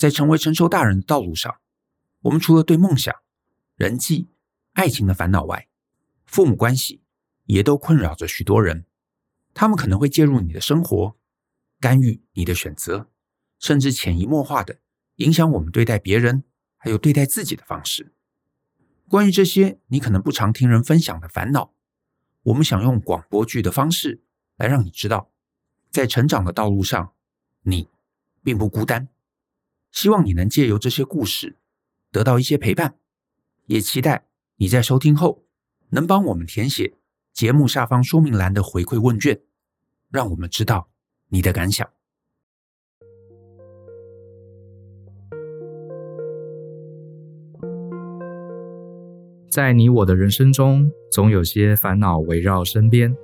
在成为成熟大人的道路上，我们除了对梦想、人际、爱情的烦恼外，父母关系也都困扰着许多人。他们可能会介入你的生活，干预你的选择，甚至潜移默化的影响我们对待别人，还有对待自己的方式。关于这些你可能不常听人分享的烦恼，我们想用广播剧的方式来让你知道，在成长的道路上，你并不孤单。希望你能借由这些故事得到一些陪伴，也期待你在收听后能帮我们填写节目下方说明栏的回馈问卷，让我们知道你的感想。在你我的人生中，总有些烦恼围绕身边，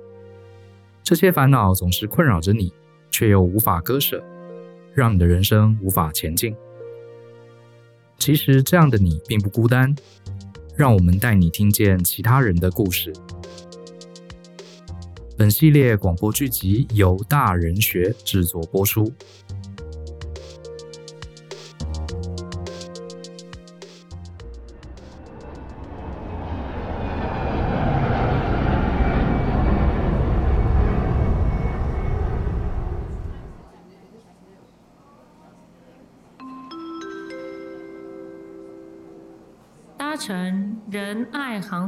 这些烦恼总是困扰着你，却又无法割舍，让你的人生无法前进。其实这样的你并不孤单，让我们带你听见其他人的故事。本系列广播剧集由大人学制作播出。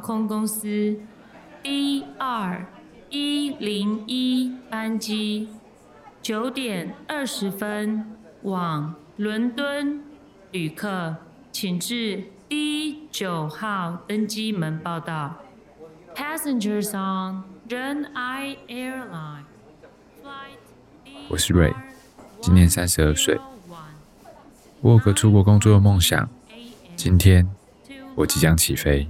空公司 D 二一零一班机，九点二十分往伦敦，旅客请至 D 九号登机门报到。Passengers on r e n i Airline Flight。我是瑞，今年三十二岁，我有个出国工作的梦想，今天。我即将起飞。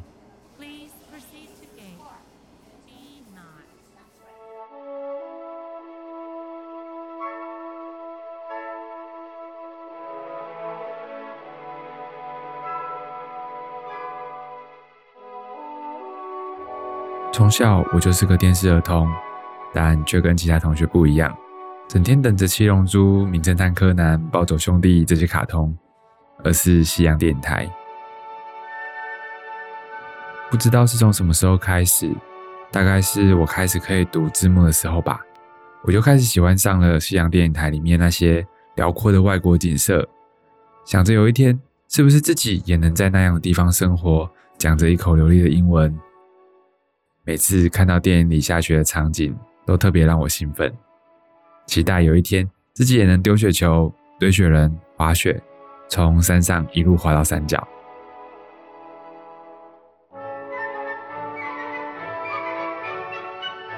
从小我就是个电视儿童，但却跟其他同学不一样，整天等着《七龙珠》《名侦探柯南》《暴走兄弟》这些卡通，而是西洋电影台。不知道是从什么时候开始，大概是我开始可以读字幕的时候吧，我就开始喜欢上了西洋电影台里面那些辽阔的外国景色，想着有一天是不是自己也能在那样的地方生活，讲着一口流利的英文。每次看到电影里下雪的场景，都特别让我兴奋，期待有一天自己也能丢雪球、堆雪人、滑雪，从山上一路滑到山脚。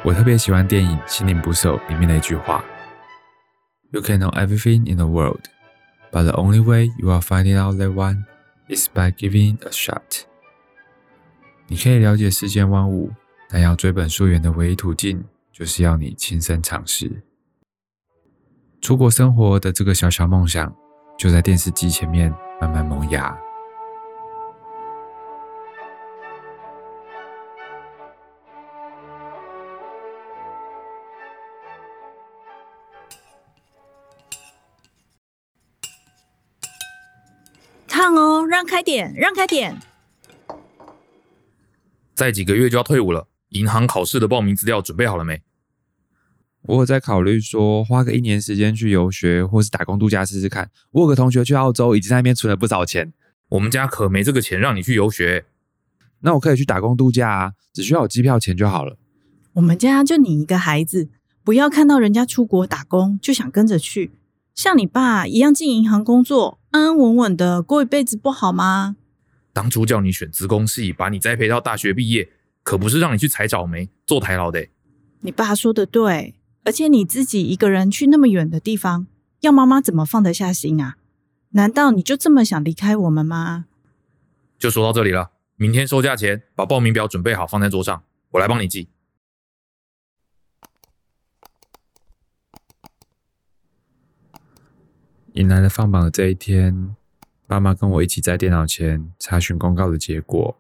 我特别喜欢电影《心灵捕手》里面的一句话：“You can know everything in the world, but the only way you are finding out that one is by giving a shot。”你可以了解世间万物，但要追本溯源的唯一途径，就是要你亲身尝试。出国生活的这个小小梦想，就在电视机前面慢慢萌芽。哦，让开点，让开点！再几个月就要退伍了，银行考试的报名资料准备好了没？我有在考虑说，花个一年时间去游学，或是打工度假试试看。我有个同学去澳洲，已经在那边存了不少钱。我们家可没这个钱让你去游学。那我可以去打工度假啊，只需要有机票钱就好了。我们家就你一个孩子，不要看到人家出国打工就想跟着去。像你爸一样进银行工作，安安稳稳的过一辈子，不好吗？当初叫你选职工系，把你栽培到大学毕业，可不是让你去采草莓、做台劳的。你爸说的对，而且你自己一个人去那么远的地方，要妈妈怎么放得下心啊？难道你就这么想离开我们吗？就说到这里了，明天收假前把报名表准备好，放在桌上，我来帮你记。迎来了放榜的这一天，爸妈跟我一起在电脑前查询公告的结果。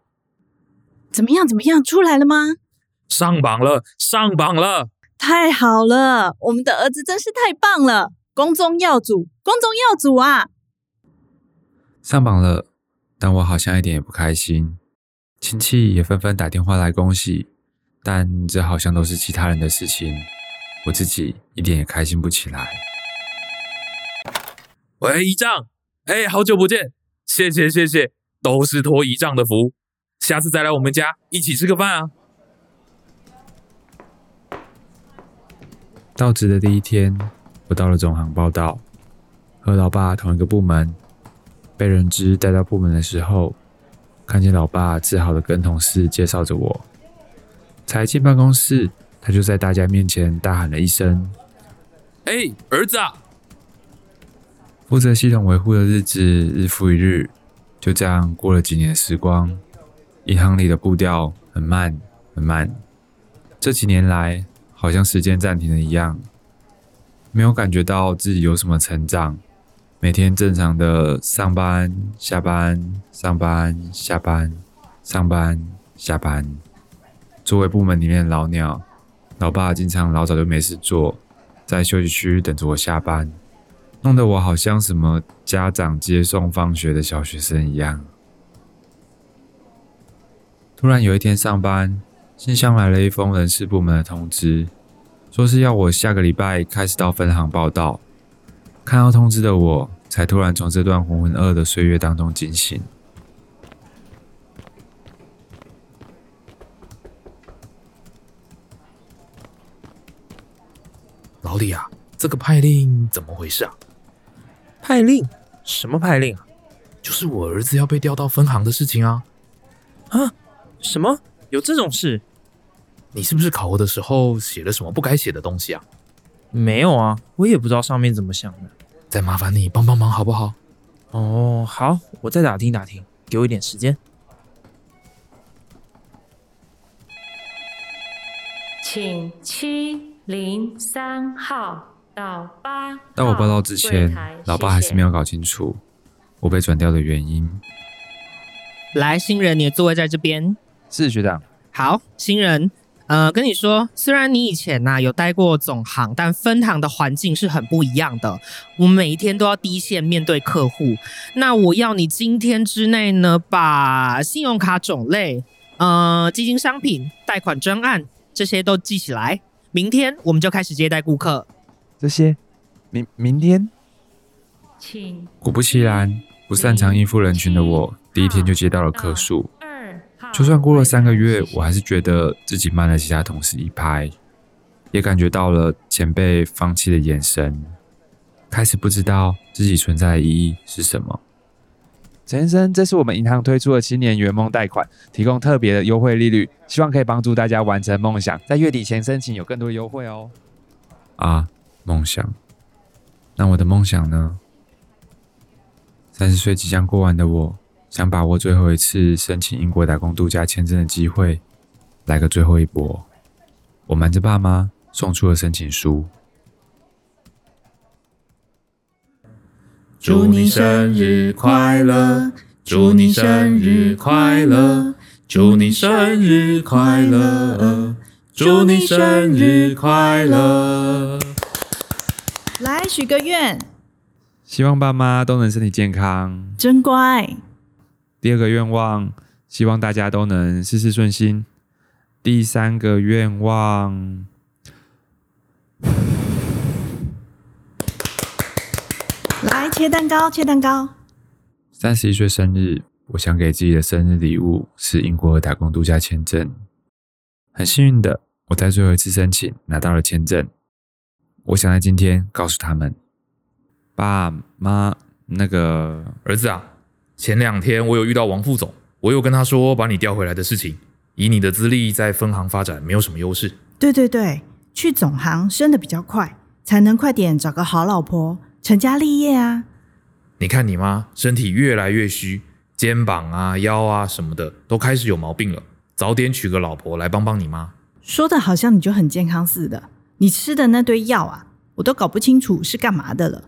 怎么样？怎么样？出来了吗？上榜了！上榜了！太好了！我们的儿子真是太棒了！光宗耀祖，光宗耀祖啊！上榜了，但我好像一点也不开心。亲戚也纷纷打电话来恭喜，但这好像都是其他人的事情，我自己一点也开心不起来。喂，姨丈，哎，好久不见，谢谢谢谢，都是托姨丈的福，下次再来我们家一起吃个饭啊。到职的第一天，我到了总行报道，和老爸同一个部门。被人知带到部门的时候，看见老爸自豪的跟同事介绍着我。才进办公室，他就在大家面前大喊了一声：“哎，儿子啊！”负责系统维护的日子日复一日，就这样过了几年时光。银行里的步调很慢很慢，这几年来好像时间暂停了一样，没有感觉到自己有什么成长。每天正常的上班、下班、上班、下班、上班、下班。作为部门里面的老鸟，老爸经常老早就没事做，在休息区等着我下班，弄得我好像什么家长接送放学的小学生一样。突然有一天上班，信箱来了一封人事部门的通知，说是要我下个礼拜开始到分行报到。看到通知的我，才突然从这段浑浑噩噩的岁月当中惊醒。老李啊，这个派令怎么回事啊？派令？什么派令啊？就是我儿子要被调到分行的事情啊！啊？什么？有这种事？你是不是考核的时候写了什么不该写的东西啊？没有啊，我也不知道上面怎么想的。再麻烦你帮帮忙好不好？哦，好，我再打听打听，给我一点时间。请七零三号到八。当我报到之前，老爸还是没有搞清楚我被转掉的原因。来，新人，你的座位在这边。是学长。好，新人。呃，跟你说，虽然你以前呐、啊、有待过总行，但分行的环境是很不一样的。我们每一天都要第一线面对客户。那我要你今天之内呢，把信用卡种类、呃，基金商品、贷款专案这些都记起来。明天我们就开始接待顾客。这些，明明天。请。果不其然，不擅长应付人群的我，第一天就接到了客诉。就算过了三个月，我还是觉得自己慢了其他同事一拍，也感觉到了前辈放弃的眼神，开始不知道自己存在的意义是什么。陈先生，这是我们银行推出的青年圆梦贷款，提供特别的优惠利率，希望可以帮助大家完成梦想，在月底前申请有更多的优惠哦。啊，梦想？那我的梦想呢？三十岁即将过完的我。想把握最后一次申请英国打工度假签证的机会，来个最后一搏。我瞒着爸妈送出了申请书。祝你生日快乐！祝你生日快乐！祝你生日快乐！祝你生日快乐！来许个愿，希望爸妈都能身体健康，真乖。第二个愿望，希望大家都能事事顺心。第三个愿望，来切蛋糕，切蛋糕。三十一岁生日，我想给自己的生日礼物是英国打工度假签证。很幸运的，我在最后一次申请拿到了签证。我想在今天告诉他们，爸妈，那个儿子啊。前两天我有遇到王副总，我有跟他说把你调回来的事情。以你的资历在分行发展没有什么优势。对对对，去总行升的比较快，才能快点找个好老婆，成家立业啊。你看你妈身体越来越虚，肩膀啊、腰啊什么的都开始有毛病了，早点娶个老婆来帮帮你妈。说的好像你就很健康似的，你吃的那堆药啊，我都搞不清楚是干嘛的了。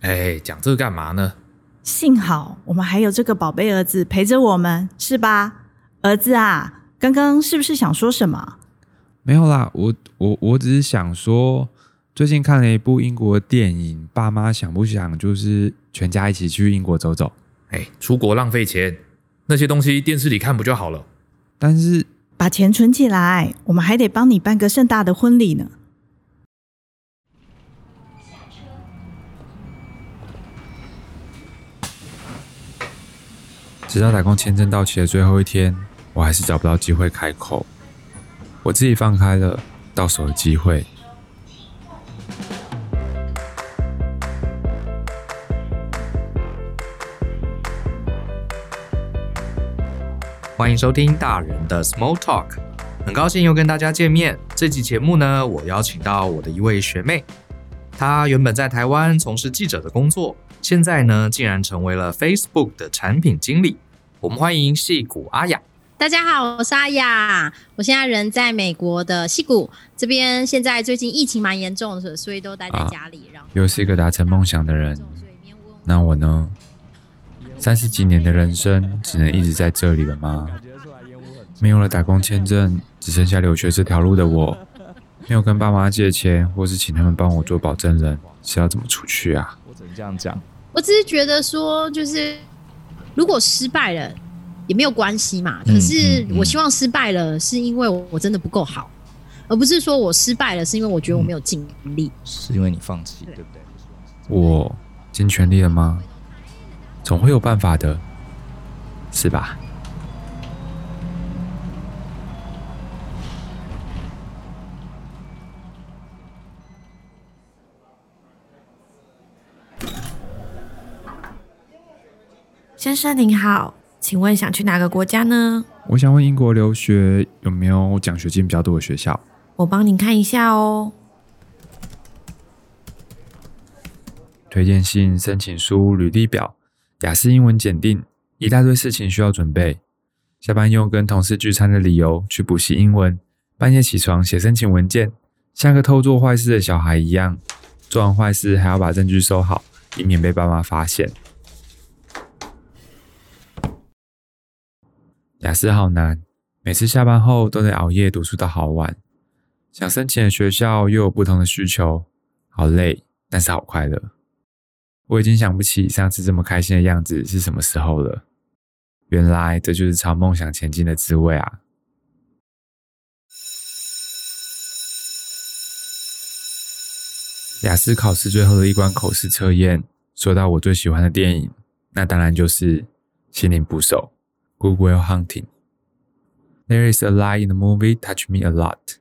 哎，讲这个干嘛呢？幸好我们还有这个宝贝儿子陪着我们，是吧？儿子啊，刚刚是不是想说什么？没有啦，我我我只是想说，最近看了一部英国电影，爸妈想不想就是全家一起去英国走走？哎，出国浪费钱，那些东西电视里看不就好了？但是把钱存起来，我们还得帮你办个盛大的婚礼呢。直到打工签证到期的最后一天，我还是找不到机会开口。我自己放开了到手的机会。欢迎收听大人的 Small Talk，很高兴又跟大家见面。这期节目呢，我邀请到我的一位学妹，她原本在台湾从事记者的工作，现在呢，竟然成为了 Facebook 的产品经理。我们欢迎矽谷阿雅。大家好，我是阿雅，我现在人在美国的戏谷这边，现在最近疫情蛮严重的，所以都待在家里。然后又是一个达成梦想的人，那我呢？三十几年的人生，只能一直在这里了吗？没有了打工签证，只剩下留学这条路的我，没有跟爸妈借钱，或是请他们帮我做保证人，是要怎么出去啊？我只能这样讲。我只是觉得说，就是如果失败了也没有关系嘛。可是我希望失败了，是因为我真的不够好，而不是说我失败了是因为我觉得我没有尽力，是因为你放弃，对不对？我尽全力了吗？总会有办法的，是吧？先生您好，请问想去哪个国家呢？我想问英国留学有没有奖学金比较多的学校？我帮您看一下哦。推荐信、申请书、履历表。雅思英文检定，一大堆事情需要准备。下班用跟同事聚餐的理由去补习英文，半夜起床写申请文件，像个偷做坏事的小孩一样。做完坏事还要把证据收好，以免被爸妈发现。雅思好难，每次下班后都得熬夜读书到好晚。想申请的学校又有不同的需求，好累，但是好快乐。我已经想不起上次这么开心的样子是什么时候了。原来这就是朝梦想前进的滋味啊！雅思考试最后的一关口试测验，说到我最喜欢的电影，那当然就是《心灵捕手》（Good Will Hunting）。There is a line in the movie touch me a lot.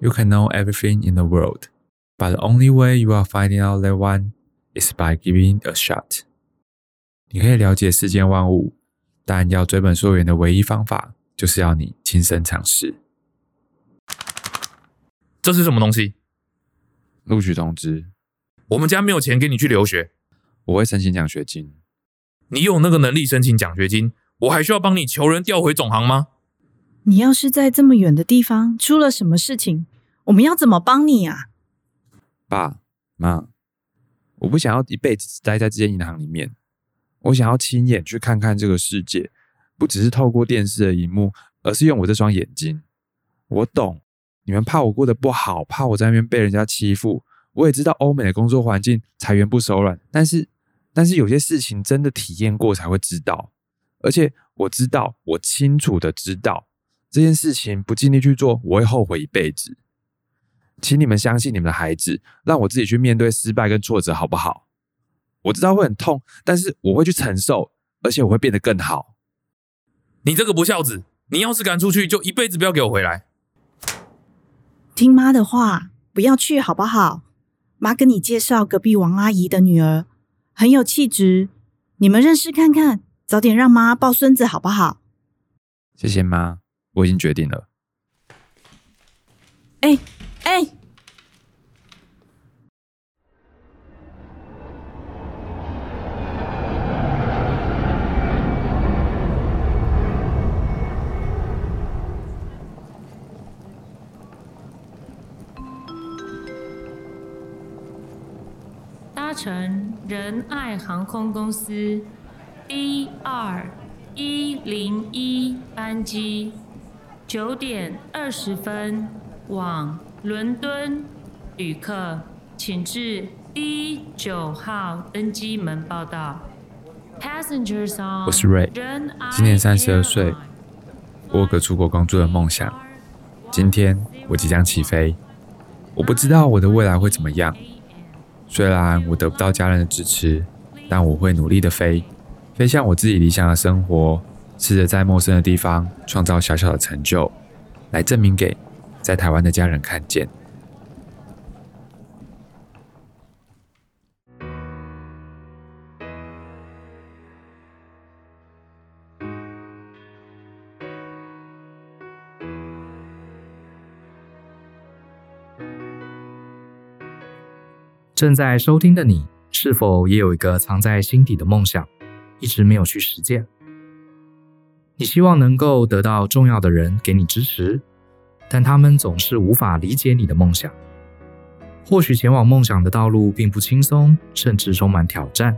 You can know everything in the world, but the only way you are finding out that one. Is by giving a shot。你可以了解世间万物，但要追本溯源的唯一方法，就是要你亲身尝试。这是什么东西？录取通知。我们家没有钱给你去留学，我会申请奖学金。你有那个能力申请奖学金，我还需要帮你求人调回总行吗？你要是在这么远的地方出了什么事情，我们要怎么帮你啊？爸妈。我不想要一辈子只待在这间银行里面，我想要亲眼去看看这个世界，不只是透过电视的荧幕，而是用我这双眼睛。我懂，你们怕我过得不好，怕我在那边被人家欺负。我也知道欧美的工作环境裁员不手软，但是，但是有些事情真的体验过才会知道。而且我知道，我清楚的知道，这件事情不尽力去做，我会后悔一辈子。请你们相信你们的孩子，让我自己去面对失败跟挫折，好不好？我知道会很痛，但是我会去承受，而且我会变得更好。你这个不孝子，你要是敢出去，就一辈子不要给我回来。听妈的话，不要去，好不好？妈跟你介绍隔壁王阿姨的女儿，很有气质，你们认识看看，早点让妈抱孙子，好不好？谢谢妈，我已经决定了。哎。哎，搭乘仁爱航空公司 D 二一零一班机，九点二十分往。伦敦，旅客请至 D 九号登机门报到。Passengers on 我是 Ray，，今年三十二岁，我有个出国工作的梦想。今天我即将起飞，我不知道我的未来会怎么样。虽然我得不到家人的支持，但我会努力的飞，飞向我自己理想的生活，试着在陌生的地方创造小小的成就，来证明给在台湾的家人看见。正在收听的你，是否也有一个藏在心底的梦想，一直没有去实践？你希望能够得到重要的人给你支持，但他们总是无法理解你的梦想。或许前往梦想的道路并不轻松，甚至充满挑战，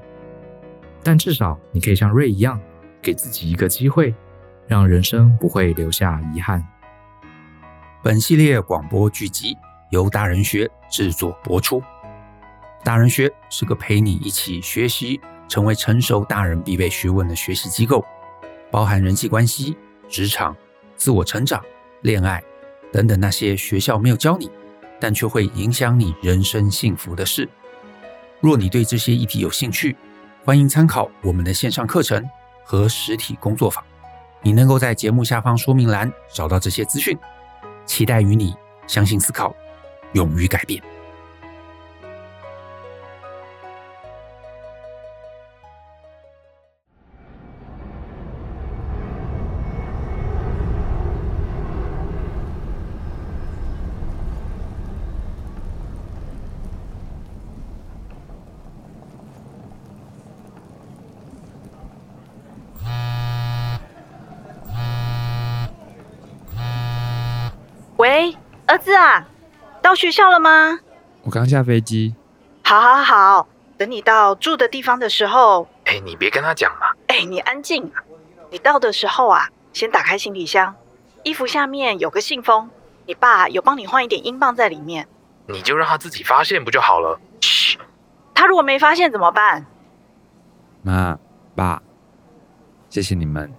但至少你可以像瑞一样，给自己一个机会，让人生不会留下遗憾。本系列广播剧集由大人学制作播出。大人学是个陪你一起学习、成为成熟大人必备学问的学习机构，包含人际关系、职场、自我成长、恋爱等等那些学校没有教你，但却会影响你人生幸福的事。若你对这些议题有兴趣，欢迎参考我们的线上课程和实体工作坊。你能够在节目下方说明栏找到这些资讯。期待与你相信、思考，勇于改变。儿子啊，到学校了吗？我刚下飞机。好，好，好，等你到住的地方的时候，哎，你别跟他讲嘛。哎，你安静。你到的时候啊，先打开行李箱，衣服下面有个信封，你爸有帮你换一点英镑在里面。你就让他自己发现不就好了？嘘，他如果没发现怎么办？妈，爸，谢谢你们。